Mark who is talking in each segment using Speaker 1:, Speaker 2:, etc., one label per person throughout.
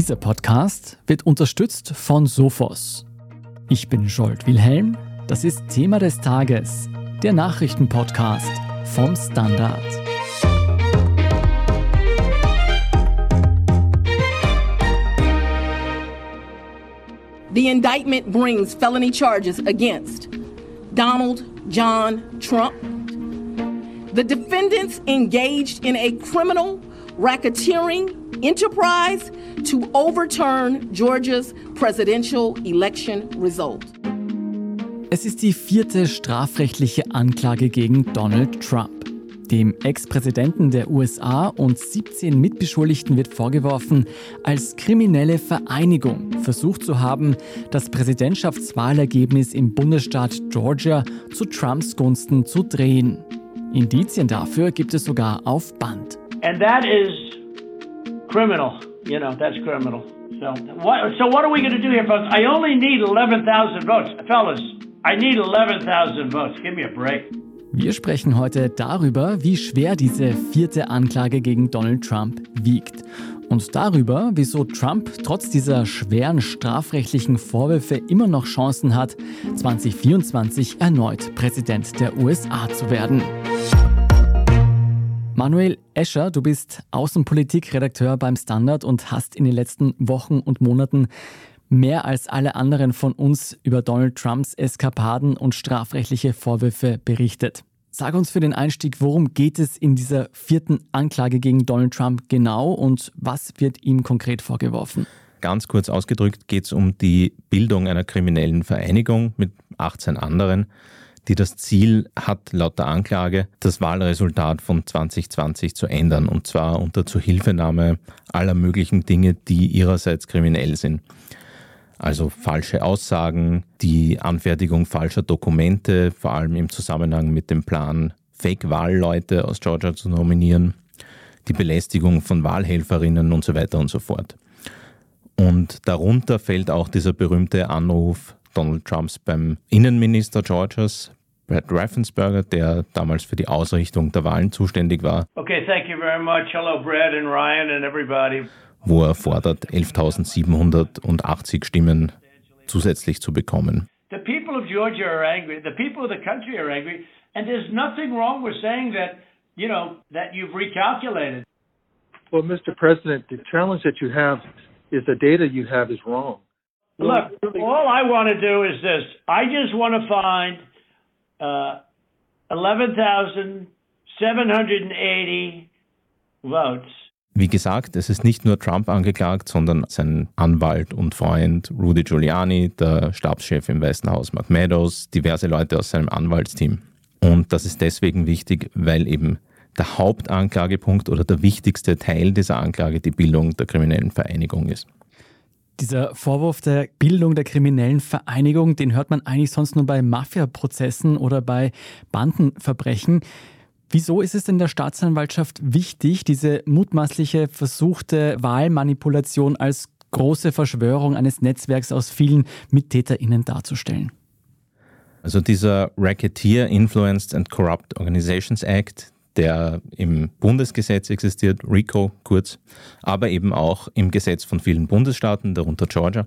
Speaker 1: Dieser Podcast wird unterstützt von Sophos. Ich bin Scholt Wilhelm. Das ist Thema des Tages, der Nachrichtenpodcast vom Standard.
Speaker 2: The indictment brings felony charges against Donald John Trump. The defendants engaged in a criminal racketeering enterprise to overturn Georgia's presidential election result.
Speaker 1: Es ist die vierte strafrechtliche Anklage gegen Donald Trump. Dem Ex-Präsidenten der USA und 17 Mitbeschuldigten wird vorgeworfen, als kriminelle Vereinigung versucht zu haben, das Präsidentschaftswahlergebnis im Bundesstaat Georgia zu Trumps Gunsten zu drehen. Indizien dafür gibt es sogar auf Band.
Speaker 3: And that is criminal. You know, that's criminal. So what, so what are we going to do here, folks? I only need 11,000 votes. Fellas, I need 11,000 votes. Give me a break.
Speaker 1: Wir sprechen heute darüber, wie schwer diese vierte Anklage gegen Donald Trump wiegt. Und darüber, wieso Trump trotz dieser schweren strafrechtlichen Vorwürfe immer noch Chancen hat, 2024 erneut Präsident der USA zu werden. Manuel Escher, du bist Außenpolitikredakteur beim Standard und hast in den letzten Wochen und Monaten mehr als alle anderen von uns über Donald Trumps Eskapaden und strafrechtliche Vorwürfe berichtet. Sag uns für den Einstieg, worum geht es in dieser vierten Anklage gegen Donald Trump genau und was wird ihm konkret vorgeworfen?
Speaker 4: Ganz kurz ausgedrückt geht es um die Bildung einer kriminellen Vereinigung mit 18 anderen, die das Ziel hat, laut der Anklage, das Wahlresultat von 2020 zu ändern, und zwar unter Zuhilfenahme aller möglichen Dinge, die ihrerseits kriminell sind. Also falsche Aussagen, die Anfertigung falscher Dokumente, vor allem im Zusammenhang mit dem Plan, Fake-Wahlleute aus Georgia zu nominieren, die Belästigung von Wahlhelferinnen und so weiter und so fort. Und darunter fällt auch dieser berühmte Anruf Donald Trumps beim Innenminister Georgias, Brad Raffensperger, der damals für die Ausrichtung der Wahlen zuständig war.
Speaker 3: Okay, thank you very much. Hello, Brad and Ryan and everybody.
Speaker 4: Wo er fordert, 11.780 Stimmen zusätzlich zu bekommen.
Speaker 3: The people of Georgia are angry. The people of the country are angry. And there's nothing wrong with saying that, you know, that you've recalculated.
Speaker 5: Well, Mr. President, the challenge that you have is the data you have is wrong.
Speaker 3: Look, all I want to do is this. I just want to find uh, 11,780 votes.
Speaker 4: Wie gesagt, es ist nicht nur Trump angeklagt, sondern sein Anwalt und Freund Rudy Giuliani, der Stabschef im Weißen Haus Mark Meadows, diverse Leute aus seinem Anwaltsteam. Und das ist deswegen wichtig, weil eben der Hauptanklagepunkt oder der wichtigste Teil dieser Anklage die Bildung der kriminellen Vereinigung ist.
Speaker 1: Dieser Vorwurf der Bildung der kriminellen Vereinigung, den hört man eigentlich sonst nur bei Mafia-Prozessen oder bei Bandenverbrechen. Wieso ist es denn der Staatsanwaltschaft wichtig, diese mutmaßliche versuchte Wahlmanipulation als große Verschwörung eines Netzwerks aus vielen MittäterInnen darzustellen?
Speaker 4: Also dieser Racketeer Influenced and Corrupt Organizations Act, der im Bundesgesetz existiert, RICO kurz, aber eben auch im Gesetz von vielen Bundesstaaten, darunter Georgia,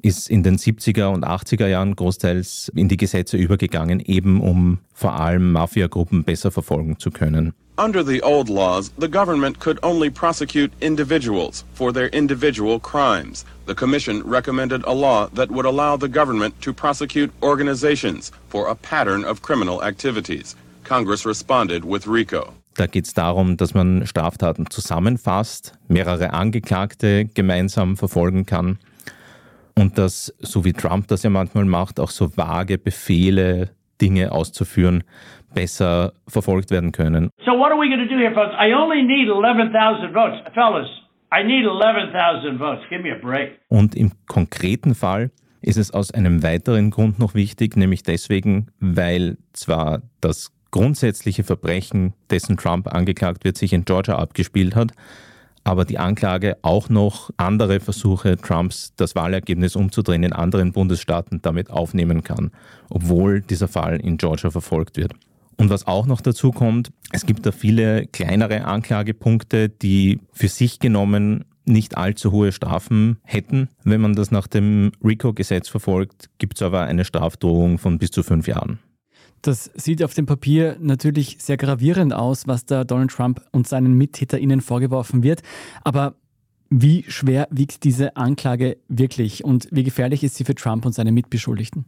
Speaker 4: ist in den 70er und 80er Jahren großteils in die Gesetze übergegangen, eben um vor allem Mafiagruppen besser verfolgen zu können.
Speaker 6: Under the old laws, the government could only prosecute individuals for their individual crimes. The Commission recommended a law that would allow the government to prosecute organizations for a pattern of criminal activities. Congress responded with RICO.
Speaker 4: Da geht es darum, dass man Straftaten zusammenfasst, mehrere Angeklagte gemeinsam verfolgen kann und dass, so wie Trump das ja manchmal macht, auch so vage Befehle, Dinge auszuführen, besser verfolgt werden können.
Speaker 3: So what are we going to do here, folks? I only need 11,000 votes. Fellas, I need 11,000 votes. Give me a break.
Speaker 4: Und im konkreten Fall ist es aus einem weiteren Grund noch wichtig, nämlich deswegen, weil zwar das grundsätzliche Verbrechen, dessen Trump angeklagt wird, sich in Georgia abgespielt hat, aber die Anklage auch noch andere Versuche Trumps, das Wahlergebnis umzudrehen in anderen Bundesstaaten damit aufnehmen kann, obwohl dieser Fall in Georgia verfolgt wird. Und was auch noch dazu kommt, es gibt da viele kleinere Anklagepunkte, die für sich genommen nicht allzu hohe Strafen hätten. Wenn man das nach dem RICO-Gesetz verfolgt, gibt es aber eine Strafdrohung von bis zu fünf Jahren.
Speaker 1: Das sieht auf dem Papier natürlich sehr gravierend aus, was da Donald Trump und seinen MittäterInnen vorgeworfen wird. Aber wie schwer wiegt diese Anklage wirklich und wie gefährlich ist sie für Trump und seine Mitbeschuldigten?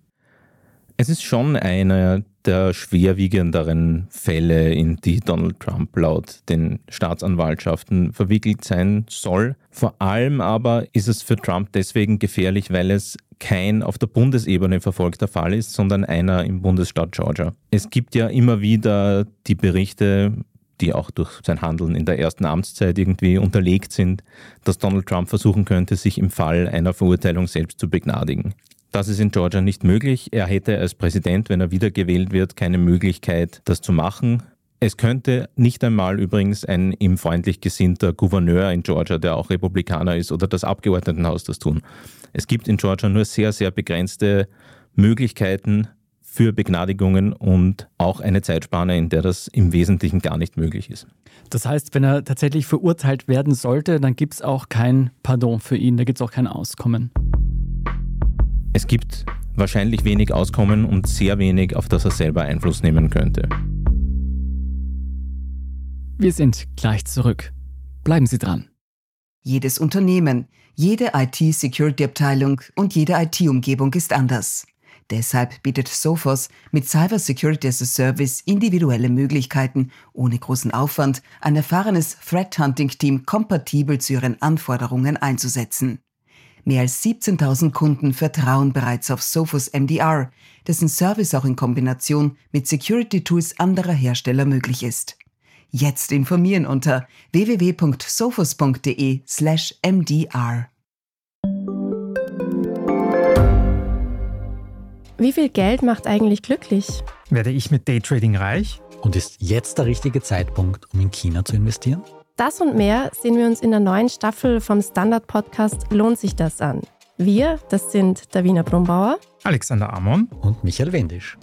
Speaker 4: Es ist schon einer der schwerwiegenderen Fälle, in die Donald Trump laut den Staatsanwaltschaften verwickelt sein soll. Vor allem aber ist es für Trump deswegen gefährlich, weil es kein auf der Bundesebene verfolgter Fall ist, sondern einer im Bundesstaat Georgia. Es gibt ja immer wieder die Berichte, die auch durch sein Handeln in der ersten Amtszeit irgendwie unterlegt sind, dass Donald Trump versuchen könnte, sich im Fall einer Verurteilung selbst zu begnadigen. Das ist in Georgia nicht möglich. Er hätte als Präsident, wenn er wiedergewählt wird, keine Möglichkeit, das zu machen. Es könnte nicht einmal übrigens ein ihm freundlich gesinnter Gouverneur in Georgia, der auch Republikaner ist, oder das Abgeordnetenhaus das tun. Es gibt in Georgia nur sehr, sehr begrenzte Möglichkeiten für Begnadigungen und auch eine Zeitspanne, in der das im Wesentlichen gar nicht möglich ist.
Speaker 1: Das heißt, wenn er tatsächlich verurteilt werden sollte, dann gibt es auch kein Pardon für ihn, da gibt es auch kein Auskommen.
Speaker 4: Es gibt wahrscheinlich wenig Auskommen und sehr wenig, auf das er selber Einfluss nehmen könnte.
Speaker 1: Wir sind gleich zurück. Bleiben Sie dran.
Speaker 7: Jedes Unternehmen, jede IT-Security-Abteilung und jede IT-Umgebung ist anders. Deshalb bietet Sophos mit Cyber Security as a Service individuelle Möglichkeiten, ohne großen Aufwand ein erfahrenes Threat Hunting Team kompatibel zu ihren Anforderungen einzusetzen. Mehr als 17.000 Kunden vertrauen bereits auf Sophos MDR, dessen Service auch in Kombination mit Security-Tools anderer Hersteller möglich ist. Jetzt informieren unter www.sophos.de/mdr. slash
Speaker 8: Wie viel Geld macht eigentlich glücklich?
Speaker 9: Werde ich mit Daytrading reich?
Speaker 10: Und ist jetzt der richtige Zeitpunkt, um in China zu investieren?
Speaker 8: Das und mehr sehen wir uns in der neuen Staffel vom Standard-Podcast Lohnt sich das an? Wir, das sind Davina Brumbauer,
Speaker 9: Alexander Amon
Speaker 10: und Michael Wendisch.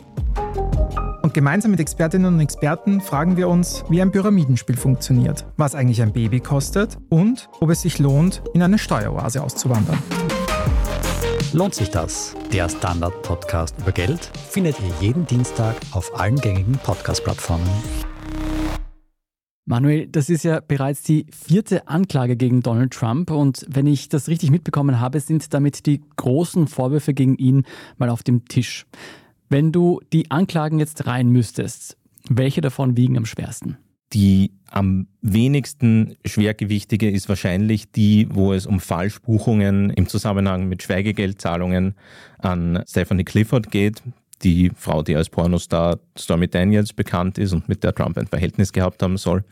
Speaker 9: Und gemeinsam mit Expertinnen und Experten fragen wir uns, wie ein Pyramidenspiel funktioniert, was eigentlich ein Baby kostet und ob es sich lohnt, in eine Steueroase auszuwandern.
Speaker 10: Lohnt sich das? Der Standard-Podcast über Geld findet ihr jeden Dienstag auf allen gängigen Podcast-Plattformen.
Speaker 1: Manuel, das ist ja bereits die vierte Anklage gegen Donald Trump und wenn ich das richtig mitbekommen habe, sind damit die großen Vorwürfe gegen ihn mal auf dem Tisch. Wenn du die Anklagen jetzt rein müsstest, welche davon wiegen am schwersten?
Speaker 4: Die am wenigsten schwergewichtige ist wahrscheinlich die, wo es um Falschbuchungen im Zusammenhang mit Schweigegeldzahlungen an Stephanie Clifford geht die Frau, die als Pornostar Stormy Daniels bekannt ist und mit der Trump ein Verhältnis gehabt haben soll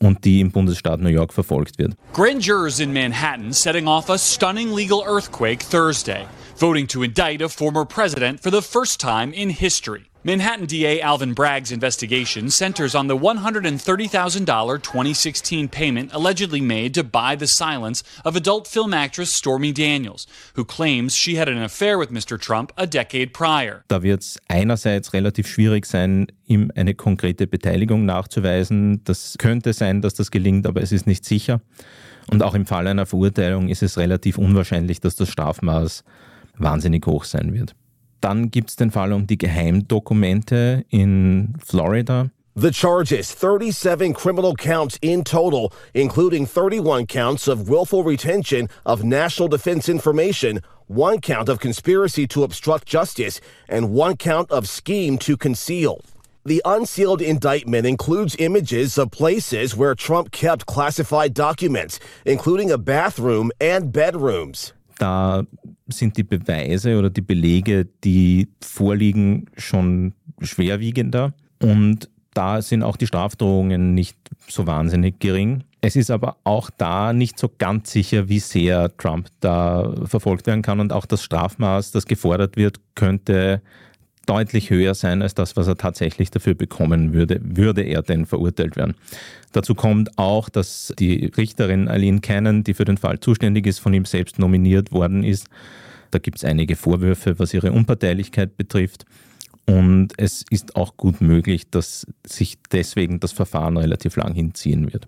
Speaker 4: und die im Bundesstaat New York verfolgt wird.
Speaker 11: Grand jurors in Manhattan setting off a stunning legal earthquake Thursday, voting to indict a former president for the first time in history. Manhattan DA Alvin Bragg's investigation centers on the $130,000 2016 payment allegedly made to buy the silence of adult film actress Stormy Daniels, who claims she had an affair with Mr. Trump a decade prior.
Speaker 4: Da wird es einerseits relativ schwierig sein, ihm eine konkrete Beteiligung nachzuweisen. Das könnte sein, dass das gelingt, aber es ist nicht sicher. Und auch im Fall einer Verurteilung ist es relativ unwahrscheinlich, dass das Strafmaß wahnsinnig hoch sein wird. Dann gibt es den Fall um die Geheimdokumente in Florida.
Speaker 12: The charges 37 criminal counts in total, including 31 counts of willful retention of national defense information, one count of conspiracy to obstruct justice, and one count of scheme to conceal. The unsealed indictment includes images of places where Trump kept classified documents, including a bathroom and bedrooms.
Speaker 4: Da sind die Beweise oder die Belege, die vorliegen, schon schwerwiegender. Und da sind auch die Strafdrohungen nicht so wahnsinnig gering. Es ist aber auch da nicht so ganz sicher, wie sehr Trump da verfolgt werden kann. Und auch das Strafmaß, das gefordert wird, könnte deutlich höher sein als das, was er tatsächlich dafür bekommen würde, würde er denn verurteilt werden. Dazu kommt auch, dass die Richterin Aline Cannon, die für den Fall zuständig ist, von ihm selbst nominiert worden ist. Da gibt es einige Vorwürfe, was ihre Unparteilichkeit betrifft. Und es ist auch gut möglich, dass sich deswegen das Verfahren relativ lang hinziehen wird.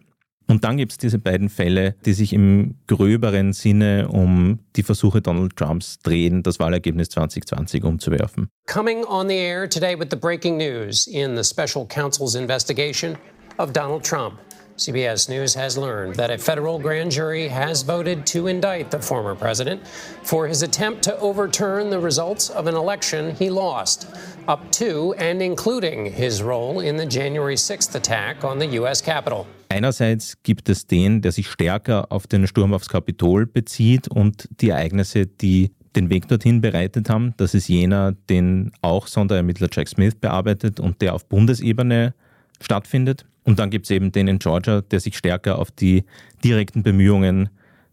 Speaker 4: Und dann gibt es diese beiden Fälle, die sich im gröberen Sinne um die Versuche Donald Trumps drehen, das Wahlergebnis 2020 umzuwerfen.
Speaker 13: Coming on the air today with the breaking news in the special counsel's investigation of Donald Trump. CBS News has learned that a federal grand jury has voted to indict the former president for his attempt to overturn the results of an election he lost, up to and including his role in the January 6th attack on the U.S. Capitol.
Speaker 4: Einerseits gibt es den, der sich stärker auf den Sturm aufs Kapitol bezieht und die Ereignisse, die den Weg dorthin bereitet haben. Das ist jener, den auch Sonderermittler Jack Smith bearbeitet und der auf Bundesebene stattfindet. Und dann gibt es eben den in Georgia, der sich stärker auf die direkten Bemühungen,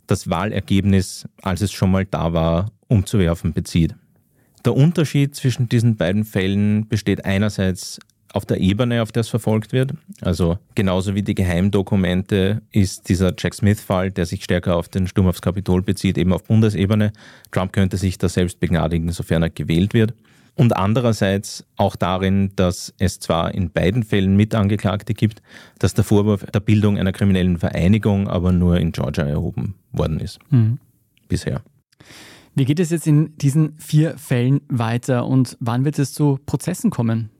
Speaker 4: das Wahlergebnis, als es schon mal da war, umzuwerfen, bezieht. Der Unterschied zwischen diesen beiden Fällen besteht einerseits auf der Ebene, auf der es verfolgt wird. Also genauso wie die Geheimdokumente ist dieser Jack Smith-Fall, der sich stärker auf den Sturm aufs Kapitol bezieht, eben auf Bundesebene. Trump könnte sich da selbst begnadigen, sofern er gewählt wird und andererseits auch darin, dass es zwar in beiden Fällen Mitangeklagte gibt, dass der Vorwurf der Bildung einer kriminellen Vereinigung aber nur in Georgia erhoben worden ist. Mhm. Bisher.
Speaker 1: Wie geht es jetzt in diesen vier Fällen weiter und wann wird es zu Prozessen kommen?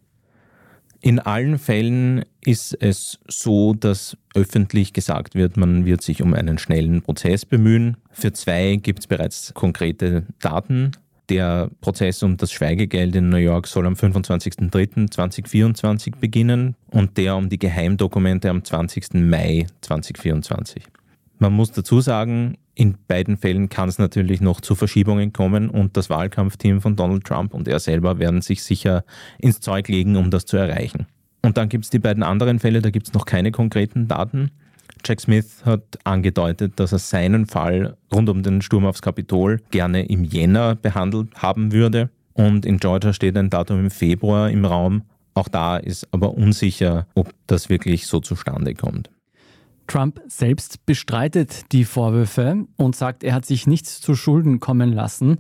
Speaker 4: In allen Fällen ist es so, dass öffentlich gesagt wird, man wird sich um einen schnellen Prozess bemühen. Für zwei gibt es bereits konkrete Daten. Der Prozess um das Schweigegeld in New York soll am 25.03.2024 beginnen und der um die Geheimdokumente am 20. Mai 2024. Man muss dazu sagen, in beiden Fällen kann es natürlich noch zu Verschiebungen kommen und das Wahlkampfteam von Donald Trump und er selber werden sich sicher ins Zeug legen, um das zu erreichen. Und dann gibt es die beiden anderen Fälle, da gibt es noch keine konkreten Daten. Jack Smith hat angedeutet, dass er seinen Fall rund um den Sturm aufs Kapitol gerne im Jänner behandelt haben würde. Und in Georgia steht ein Datum im Februar im Raum. Auch da ist aber unsicher, ob das wirklich so zustande kommt.
Speaker 1: Trump selbst bestreitet die Vorwürfe und sagt, er hat sich nichts zu Schulden kommen lassen.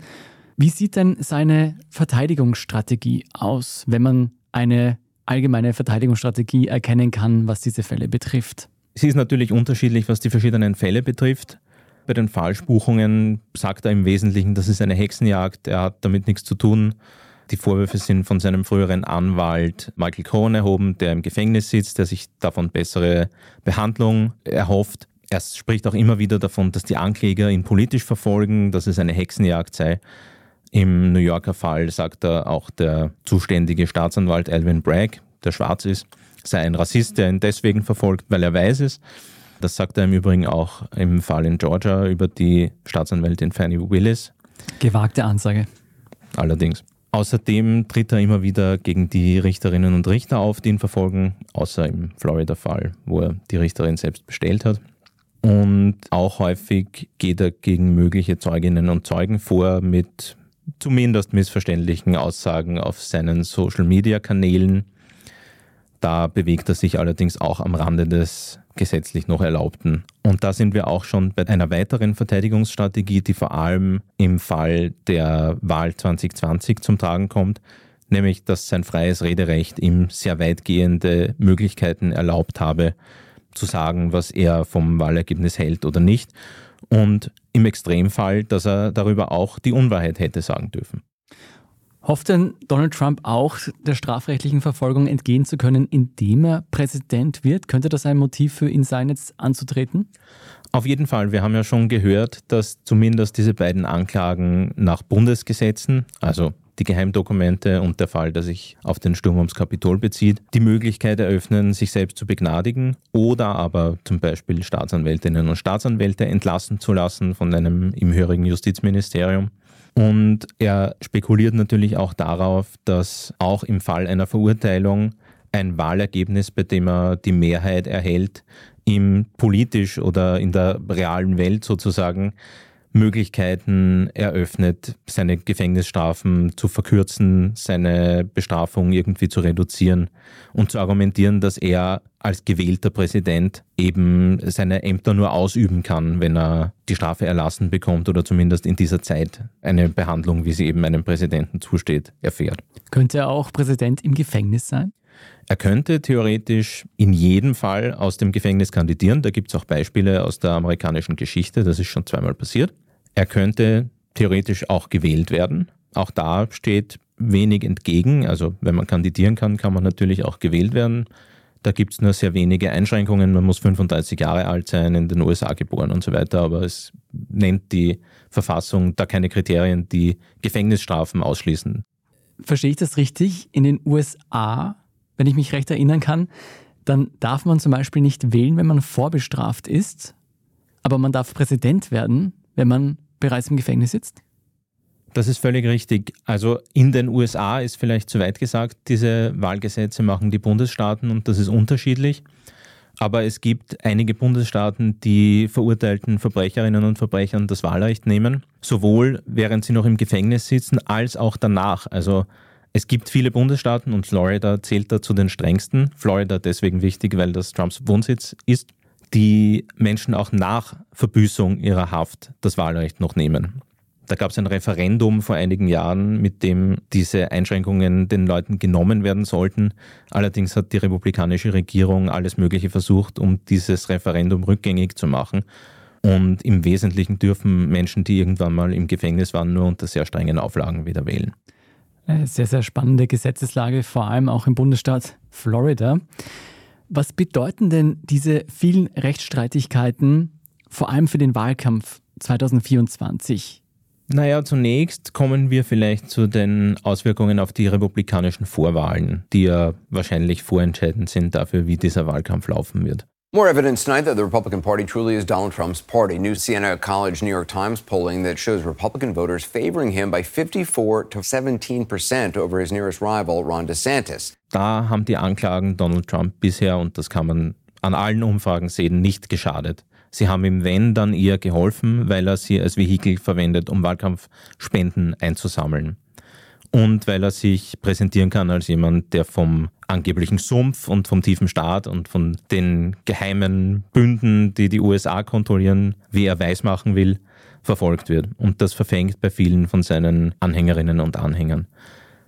Speaker 1: Wie sieht denn seine Verteidigungsstrategie aus, wenn man eine allgemeine Verteidigungsstrategie erkennen kann, was diese Fälle betrifft?
Speaker 4: Sie ist natürlich unterschiedlich, was die verschiedenen Fälle betrifft. Bei den Falschbuchungen sagt er im Wesentlichen, das ist eine Hexenjagd, er hat damit nichts zu tun. Die Vorwürfe sind von seinem früheren Anwalt Michael Cohen erhoben, der im Gefängnis sitzt, der sich davon bessere Behandlung erhofft. Er spricht auch immer wieder davon, dass die Ankläger ihn politisch verfolgen, dass es eine Hexenjagd sei. Im New Yorker Fall sagt er auch der zuständige Staatsanwalt Alvin Bragg, der schwarz ist, sei ein Rassist, der ihn deswegen verfolgt, weil er weiß ist. Das sagt er im Übrigen auch im Fall in Georgia über die Staatsanwältin Fannie Willis.
Speaker 1: Gewagte Ansage.
Speaker 4: Allerdings. Außerdem tritt er immer wieder gegen die Richterinnen und Richter auf, die ihn verfolgen, außer im Florida-Fall, wo er die Richterin selbst bestellt hat. Und auch häufig geht er gegen mögliche Zeuginnen und Zeugen vor mit zumindest missverständlichen Aussagen auf seinen Social-Media-Kanälen. Da bewegt er sich allerdings auch am Rande des gesetzlich noch Erlaubten. Und da sind wir auch schon bei einer weiteren Verteidigungsstrategie, die vor allem im Fall der Wahl 2020 zum Tragen kommt, nämlich dass sein freies Rederecht ihm sehr weitgehende Möglichkeiten erlaubt habe, zu sagen, was er vom Wahlergebnis hält oder nicht. Und im Extremfall, dass er darüber auch die Unwahrheit hätte sagen dürfen.
Speaker 1: Hofft denn Donald Trump auch, der strafrechtlichen Verfolgung entgehen zu können, indem er Präsident wird? Könnte das ein Motiv für ihn sein, jetzt anzutreten?
Speaker 4: Auf jeden Fall. Wir haben ja schon gehört, dass zumindest diese beiden Anklagen nach Bundesgesetzen, also die Geheimdokumente und der Fall, der sich auf den Sturm ums Kapitol bezieht, die Möglichkeit eröffnen, sich selbst zu begnadigen oder aber zum Beispiel Staatsanwältinnen und Staatsanwälte entlassen zu lassen von einem im höheren Justizministerium. Und er spekuliert natürlich auch darauf, dass auch im Fall einer Verurteilung ein Wahlergebnis, bei dem er die Mehrheit erhält, ihm politisch oder in der realen Welt sozusagen Möglichkeiten eröffnet, seine Gefängnisstrafen zu verkürzen, seine Bestrafung irgendwie zu reduzieren und zu argumentieren, dass er als gewählter Präsident eben seine Ämter nur ausüben kann, wenn er die Strafe erlassen bekommt oder zumindest in dieser Zeit eine Behandlung, wie sie eben einem Präsidenten zusteht, erfährt.
Speaker 1: Könnte er auch Präsident im Gefängnis sein?
Speaker 4: Er könnte theoretisch in jedem Fall aus dem Gefängnis kandidieren. Da gibt es auch Beispiele aus der amerikanischen Geschichte, das ist schon zweimal passiert. Er könnte theoretisch auch gewählt werden. Auch da steht wenig entgegen. Also wenn man kandidieren kann, kann man natürlich auch gewählt werden. Da gibt es nur sehr wenige Einschränkungen. Man muss 35 Jahre alt sein, in den USA geboren und so weiter. Aber es nennt die Verfassung da keine Kriterien, die Gefängnisstrafen ausschließen.
Speaker 1: Verstehe ich das richtig? In den USA, wenn ich mich recht erinnern kann, dann darf man zum Beispiel nicht wählen, wenn man vorbestraft ist, aber man darf Präsident werden, wenn man bereits im Gefängnis sitzt?
Speaker 4: Das ist völlig richtig. Also in den USA ist vielleicht zu weit gesagt, diese Wahlgesetze machen die Bundesstaaten und das ist unterschiedlich. Aber es gibt einige Bundesstaaten, die verurteilten Verbrecherinnen und Verbrechern das Wahlrecht nehmen, sowohl während sie noch im Gefängnis sitzen, als auch danach. Also es gibt viele Bundesstaaten und Florida zählt da zu den strengsten. Florida deswegen wichtig, weil das Trumps Wohnsitz ist, die Menschen auch nach Verbüßung ihrer Haft das Wahlrecht noch nehmen. Da gab es ein Referendum vor einigen Jahren, mit dem diese Einschränkungen den Leuten genommen werden sollten. Allerdings hat die republikanische Regierung alles Mögliche versucht, um dieses Referendum rückgängig zu machen. Und im Wesentlichen dürfen Menschen, die irgendwann mal im Gefängnis waren, nur unter sehr strengen Auflagen wieder wählen.
Speaker 1: Sehr, sehr spannende Gesetzeslage, vor allem auch im Bundesstaat Florida. Was bedeuten denn diese vielen Rechtsstreitigkeiten vor allem für den Wahlkampf 2024?
Speaker 4: Naja, zunächst kommen wir vielleicht zu den Auswirkungen auf die republikanischen Vorwahlen, die ja wahrscheinlich vorentscheidend sind dafür, wie dieser Wahlkampf laufen wird.
Speaker 14: More evidence tonight that the Republican Party truly is Donald Trump's party. New Siena College New York Times polling that shows Republican voters favoring him by 54 to 17 percent over his nearest rival, Ron DeSantis.
Speaker 4: Da haben die Anklagen Donald Trump bisher, und das kann man an allen Umfragen sehen, nicht geschadet. Sie haben ihm, wenn, dann eher geholfen, weil er sie als Vehikel verwendet, um Wahlkampfspenden einzusammeln. Und weil er sich präsentieren kann als jemand, der vom angeblichen Sumpf und vom tiefen Staat und von den geheimen Bünden, die die USA kontrollieren, wie er weismachen will, verfolgt wird. Und das verfängt bei vielen von seinen Anhängerinnen und Anhängern.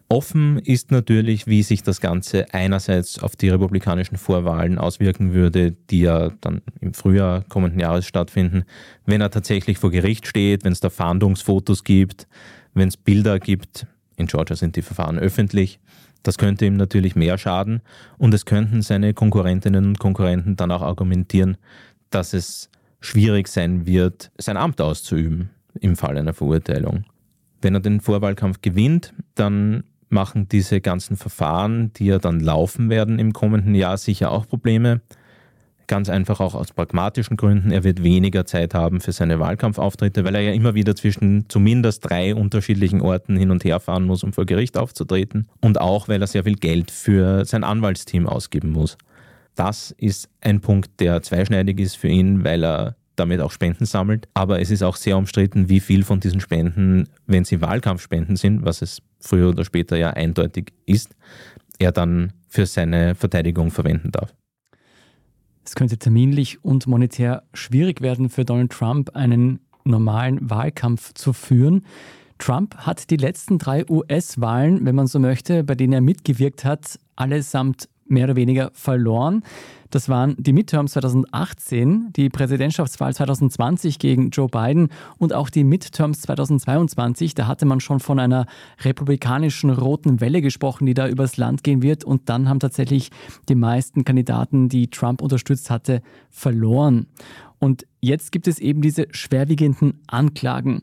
Speaker 4: Offen ist natürlich, wie sich das Ganze einerseits auf die republikanischen Vorwahlen auswirken würde, die ja dann im Frühjahr kommenden Jahres stattfinden, wenn er tatsächlich vor Gericht steht, wenn es da Fahndungsfotos gibt, wenn es Bilder gibt. In Georgia sind die Verfahren öffentlich. Das könnte ihm natürlich mehr schaden und es könnten seine Konkurrentinnen und Konkurrenten dann auch argumentieren, dass es schwierig sein wird, sein Amt auszuüben im Fall einer Verurteilung. Wenn er den Vorwahlkampf gewinnt, dann machen diese ganzen Verfahren, die ja dann laufen werden im kommenden Jahr, sicher auch Probleme. Ganz einfach auch aus pragmatischen Gründen. Er wird weniger Zeit haben für seine Wahlkampfauftritte, weil er ja immer wieder zwischen zumindest drei unterschiedlichen Orten hin und her fahren muss, um vor Gericht aufzutreten. Und auch, weil er sehr viel Geld für sein Anwaltsteam ausgeben muss. Das ist ein Punkt, der zweischneidig ist für ihn, weil er damit auch Spenden sammelt. Aber es ist auch sehr umstritten, wie viel von diesen Spenden, wenn sie Wahlkampfspenden sind, was es früher oder später ja eindeutig ist, er dann für seine Verteidigung verwenden darf.
Speaker 1: Es könnte terminlich und monetär schwierig werden für Donald Trump, einen normalen Wahlkampf zu führen. Trump hat die letzten drei US-Wahlen, wenn man so möchte, bei denen er mitgewirkt hat, allesamt mehr oder weniger verloren. Das waren die Midterms 2018, die Präsidentschaftswahl 2020 gegen Joe Biden und auch die Midterms 2022. Da hatte man schon von einer republikanischen roten Welle gesprochen, die da übers Land gehen wird. Und dann haben tatsächlich die meisten Kandidaten, die Trump unterstützt hatte, verloren. Und jetzt gibt es eben diese schwerwiegenden Anklagen.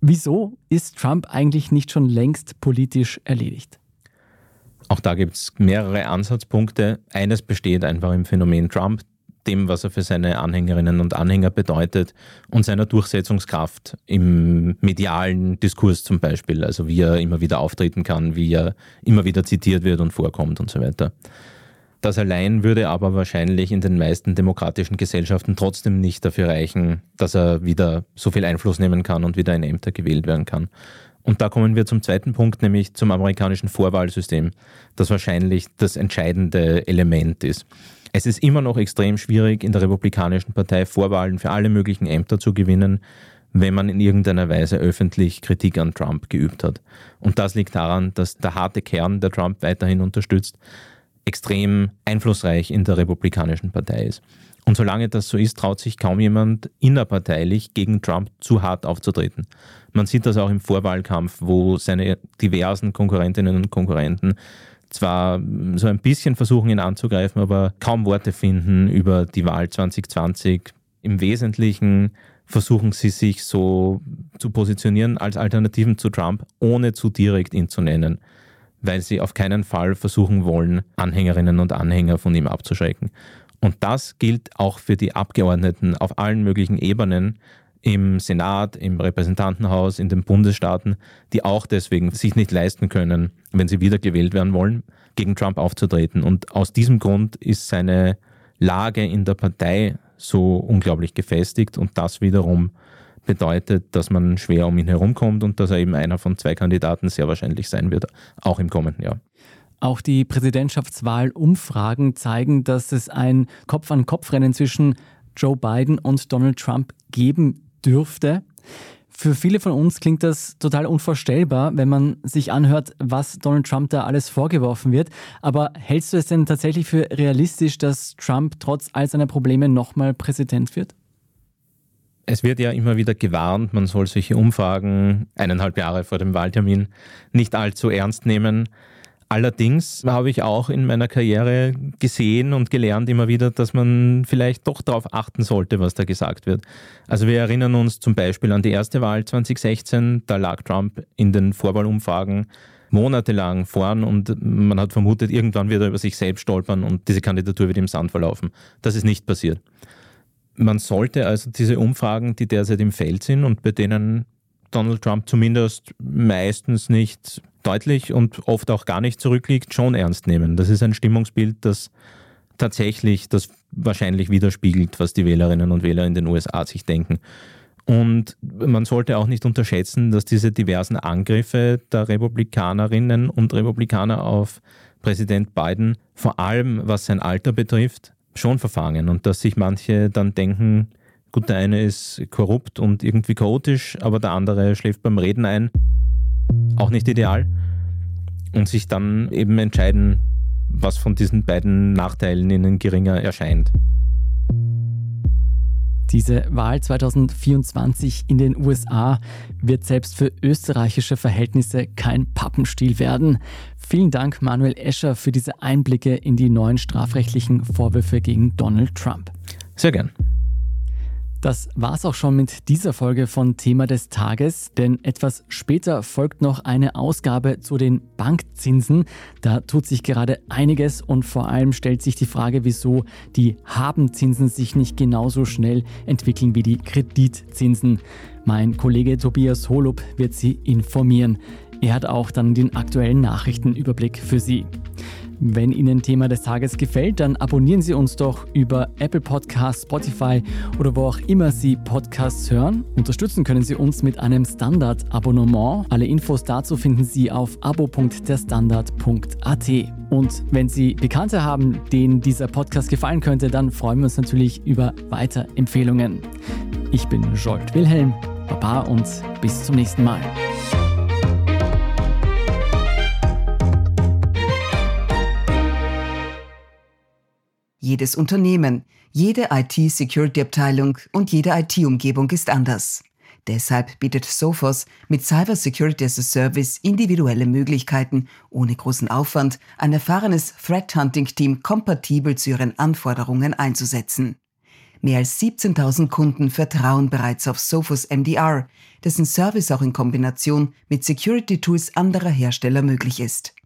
Speaker 1: Wieso ist Trump eigentlich nicht schon längst politisch erledigt?
Speaker 4: Auch da gibt es mehrere Ansatzpunkte. Eines besteht einfach im Phänomen Trump, dem, was er für seine Anhängerinnen und Anhänger bedeutet und seiner Durchsetzungskraft im medialen Diskurs zum Beispiel, also wie er immer wieder auftreten kann, wie er immer wieder zitiert wird und vorkommt und so weiter. Das allein würde aber wahrscheinlich in den meisten demokratischen Gesellschaften trotzdem nicht dafür reichen, dass er wieder so viel Einfluss nehmen kann und wieder in Ämter gewählt werden kann. Und da kommen wir zum zweiten Punkt, nämlich zum amerikanischen Vorwahlsystem, das wahrscheinlich das entscheidende Element ist. Es ist immer noch extrem schwierig, in der Republikanischen Partei Vorwahlen für alle möglichen Ämter zu gewinnen, wenn man in irgendeiner Weise öffentlich Kritik an Trump geübt hat. Und das liegt daran, dass der harte Kern, der Trump weiterhin unterstützt, extrem einflussreich in der Republikanischen Partei ist. Und solange das so ist, traut sich kaum jemand innerparteilich gegen Trump zu hart aufzutreten. Man sieht das auch im Vorwahlkampf, wo seine diversen Konkurrentinnen und Konkurrenten zwar so ein bisschen versuchen, ihn anzugreifen, aber kaum Worte finden über die Wahl 2020. Im Wesentlichen versuchen sie sich so zu positionieren als Alternativen zu Trump, ohne zu direkt ihn zu nennen, weil sie auf keinen Fall versuchen wollen, Anhängerinnen und Anhänger von ihm abzuschrecken. Und das gilt auch für die Abgeordneten auf allen möglichen Ebenen im Senat, im Repräsentantenhaus, in den Bundesstaaten, die auch deswegen sich nicht leisten können, wenn sie wiedergewählt werden wollen, gegen Trump aufzutreten. Und aus diesem Grund ist seine Lage in der Partei so unglaublich gefestigt und das wiederum bedeutet, dass man schwer um ihn herumkommt und dass er eben einer von zwei Kandidaten sehr wahrscheinlich sein wird, auch im kommenden Jahr.
Speaker 1: Auch die Präsidentschaftswahlumfragen zeigen, dass es ein Kopf-an-Kopf-Rennen zwischen Joe Biden und Donald Trump geben dürfte. Für viele von uns klingt das total unvorstellbar, wenn man sich anhört, was Donald Trump da alles vorgeworfen wird. Aber hältst du es denn tatsächlich für realistisch, dass Trump trotz all seiner Probleme nochmal Präsident wird?
Speaker 4: Es wird ja immer wieder gewarnt, man soll solche Umfragen eineinhalb Jahre vor dem Wahltermin nicht allzu ernst nehmen. Allerdings habe ich auch in meiner Karriere gesehen und gelernt immer wieder, dass man vielleicht doch darauf achten sollte, was da gesagt wird. Also wir erinnern uns zum Beispiel an die erste Wahl 2016, da lag Trump in den Vorwahlumfragen monatelang vorn und man hat vermutet, irgendwann wird er über sich selbst stolpern und diese Kandidatur wird im Sand verlaufen. Das ist nicht passiert. Man sollte also diese Umfragen, die derzeit im Feld sind und bei denen Donald Trump zumindest meistens nicht deutlich und oft auch gar nicht zurückliegt, schon ernst nehmen. Das ist ein Stimmungsbild, das tatsächlich das wahrscheinlich widerspiegelt, was die Wählerinnen und Wähler in den USA sich denken. Und man sollte auch nicht unterschätzen, dass diese diversen Angriffe der Republikanerinnen und Republikaner auf Präsident Biden, vor allem was sein Alter betrifft, schon verfangen und dass sich manche dann denken, gut, der eine ist korrupt und irgendwie chaotisch, aber der andere schläft beim Reden ein auch nicht ideal. Und sich dann eben entscheiden, was von diesen beiden Nachteilen ihnen geringer erscheint.
Speaker 1: Diese Wahl 2024 in den USA wird selbst für österreichische Verhältnisse kein Pappenstiel werden. Vielen Dank, Manuel Escher, für diese Einblicke in die neuen strafrechtlichen Vorwürfe gegen Donald Trump.
Speaker 4: Sehr gern.
Speaker 1: Das war's auch schon mit dieser Folge von Thema des Tages, denn etwas später folgt noch eine Ausgabe zu den Bankzinsen. Da tut sich gerade einiges und vor allem stellt sich die Frage, wieso die Habenzinsen sich nicht genauso schnell entwickeln wie die Kreditzinsen. Mein Kollege Tobias Holub wird Sie informieren. Er hat auch dann den aktuellen Nachrichtenüberblick für Sie. Wenn Ihnen Thema des Tages gefällt, dann abonnieren Sie uns doch über Apple Podcasts, Spotify oder wo auch immer Sie Podcasts hören. Unterstützen können Sie uns mit einem Standard-Abonnement. Alle Infos dazu finden Sie auf abo.derstandard.at. Und wenn Sie Bekannte haben, denen dieser Podcast gefallen könnte, dann freuen wir uns natürlich über Weiterempfehlungen. Ich bin Jolt Wilhelm, Baba und bis zum nächsten Mal.
Speaker 7: Jedes Unternehmen, jede IT-Security-Abteilung und jede IT-Umgebung ist anders. Deshalb bietet Sophos mit Cyber Security as a Service individuelle Möglichkeiten, ohne großen Aufwand ein erfahrenes Threat Hunting Team kompatibel zu ihren Anforderungen einzusetzen. Mehr als 17.000 Kunden vertrauen bereits auf Sophos MDR, dessen Service auch in Kombination mit Security Tools anderer Hersteller möglich ist.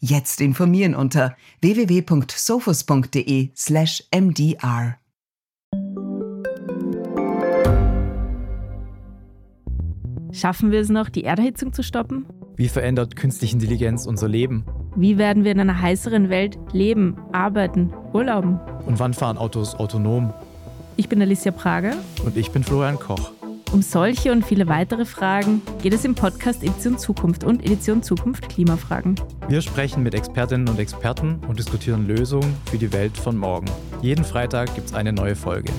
Speaker 7: Jetzt informieren unter www.sophos.de/mdr.
Speaker 15: Schaffen wir es noch, die Erderhitzung zu stoppen?
Speaker 9: Wie verändert künstliche Intelligenz unser Leben?
Speaker 15: Wie werden wir in einer heißeren Welt leben, arbeiten, urlauben?
Speaker 9: Und wann fahren Autos autonom?
Speaker 15: Ich bin Alicia Prager.
Speaker 9: Und ich bin Florian Koch.
Speaker 15: Um solche und viele weitere Fragen geht es im Podcast Edition Zukunft und Edition Zukunft Klimafragen.
Speaker 9: Wir sprechen mit Expertinnen und Experten und diskutieren Lösungen für die Welt von morgen. Jeden Freitag gibt es eine neue Folge.